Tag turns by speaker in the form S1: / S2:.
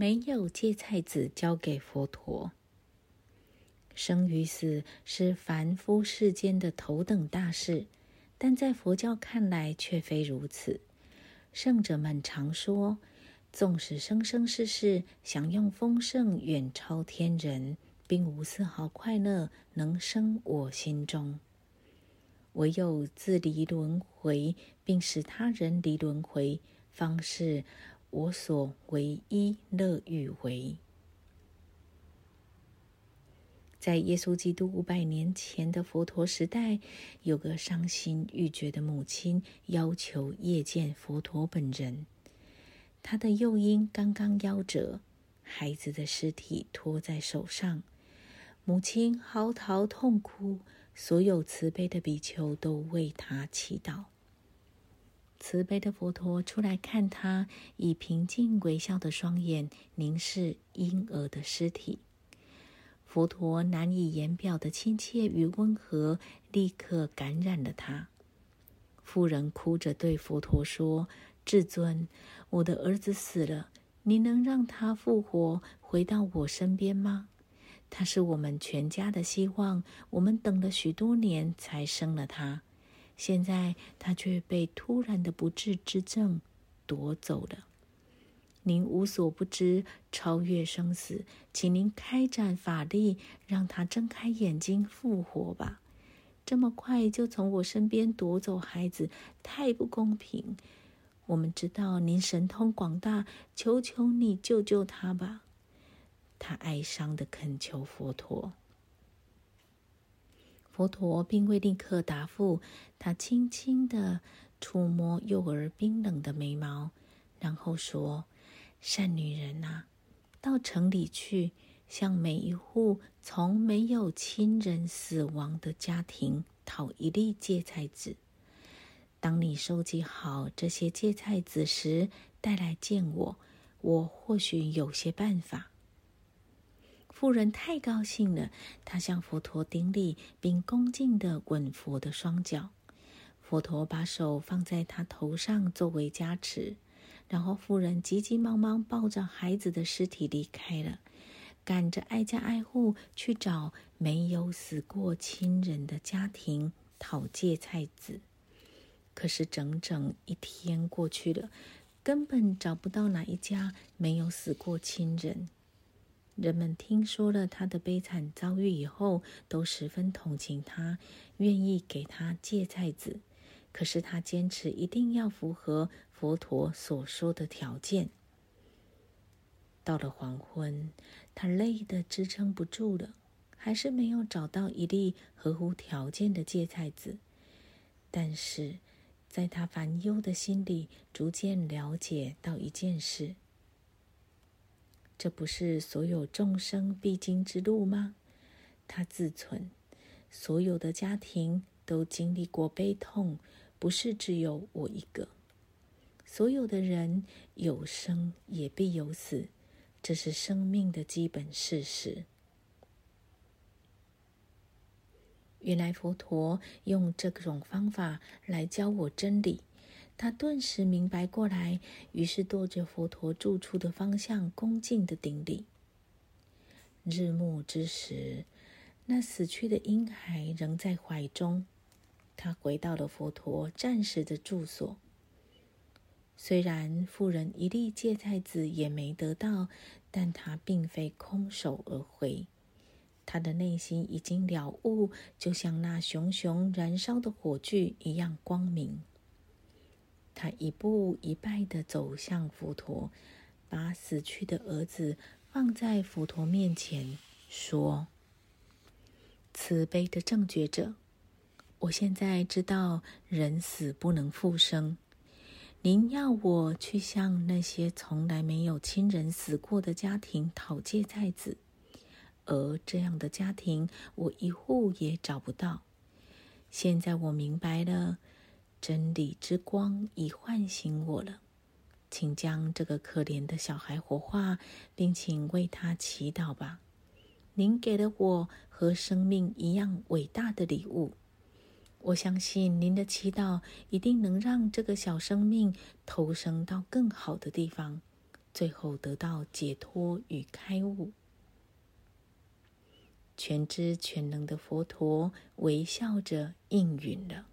S1: 没有芥菜籽交给佛陀。生与死是凡夫世间的头等大事，但在佛教看来却非如此。圣者们常说，纵使生生世世享用丰盛远超天人，并无丝毫快乐能生我心中。唯有自离轮回，并使他人离轮回，方是我所唯一乐欲为。在耶稣基督五百年前的佛陀时代，有个伤心欲绝的母亲要求夜见佛陀本人。他的幼婴刚刚夭折，孩子的尸体托在手上，母亲嚎啕痛哭，所有慈悲的比丘都为他祈祷。慈悲的佛陀出来看她，以平静微笑的双眼凝视婴儿的尸体。佛陀难以言表的亲切与温和，立刻感染了他。妇人哭着对佛陀说：“至尊，我的儿子死了，你能让他复活，回到我身边吗？他是我们全家的希望，我们等了许多年才生了他，现在他却被突然的不治之症夺走了。”您无所不知，超越生死，请您开展法力，让他睁开眼睛复活吧。这么快就从我身边夺走孩子，太不公平。我们知道您神通广大，求求你救救他吧。他哀伤的恳求佛陀。佛陀并未立刻答复，他轻轻的触摸幼儿冰冷的眉毛，然后说。善女人呐，到城里去，向每一户从没有亲人死亡的家庭讨一粒芥菜籽。当你收集好这些芥菜籽时，带来见我，我或许有些办法。妇人太高兴了，她向佛陀顶礼，并恭敬地吻佛的双脚。佛陀把手放在她头上作为加持。然后，妇人急急忙忙抱着孩子的尸体离开了，赶着挨家挨户去找没有死过亲人的家庭讨芥菜籽。可是，整整一天过去了，根本找不到哪一家没有死过亲人。人们听说了他的悲惨遭遇以后，都十分同情他，愿意给他芥菜籽。可是他坚持一定要符合佛陀所说的条件。到了黄昏，他累得支撑不住了，还是没有找到一粒合乎条件的芥菜籽。但是，在他烦忧的心里，逐渐了解到一件事：这不是所有众生必经之路吗？他自存，所有的家庭都经历过悲痛。不是只有我一个，所有的人有生也必有死，这是生命的基本事实。原来佛陀用这种方法来教我真理，他顿时明白过来，于是踱着佛陀住处的方向，恭敬的顶礼。日暮之时，那死去的婴孩仍在怀中。他回到了佛陀暂时的住所。虽然妇人一粒芥菜籽也没得到，但他并非空手而回。他的内心已经了悟，就像那熊熊燃烧的火炬一样光明。他一步一拜的走向佛陀，把死去的儿子放在佛陀面前，说：“慈悲的正觉者。”我现在知道人死不能复生。您要我去向那些从来没有亲人死过的家庭讨借债子，而这样的家庭我一户也找不到。现在我明白了，真理之光已唤醒我了。请将这个可怜的小孩活化，并请为他祈祷吧。您给了我和生命一样伟大的礼物。我相信您的祈祷一定能让这个小生命投生到更好的地方，最后得到解脱与开悟。全知全能的佛陀微笑着应允了。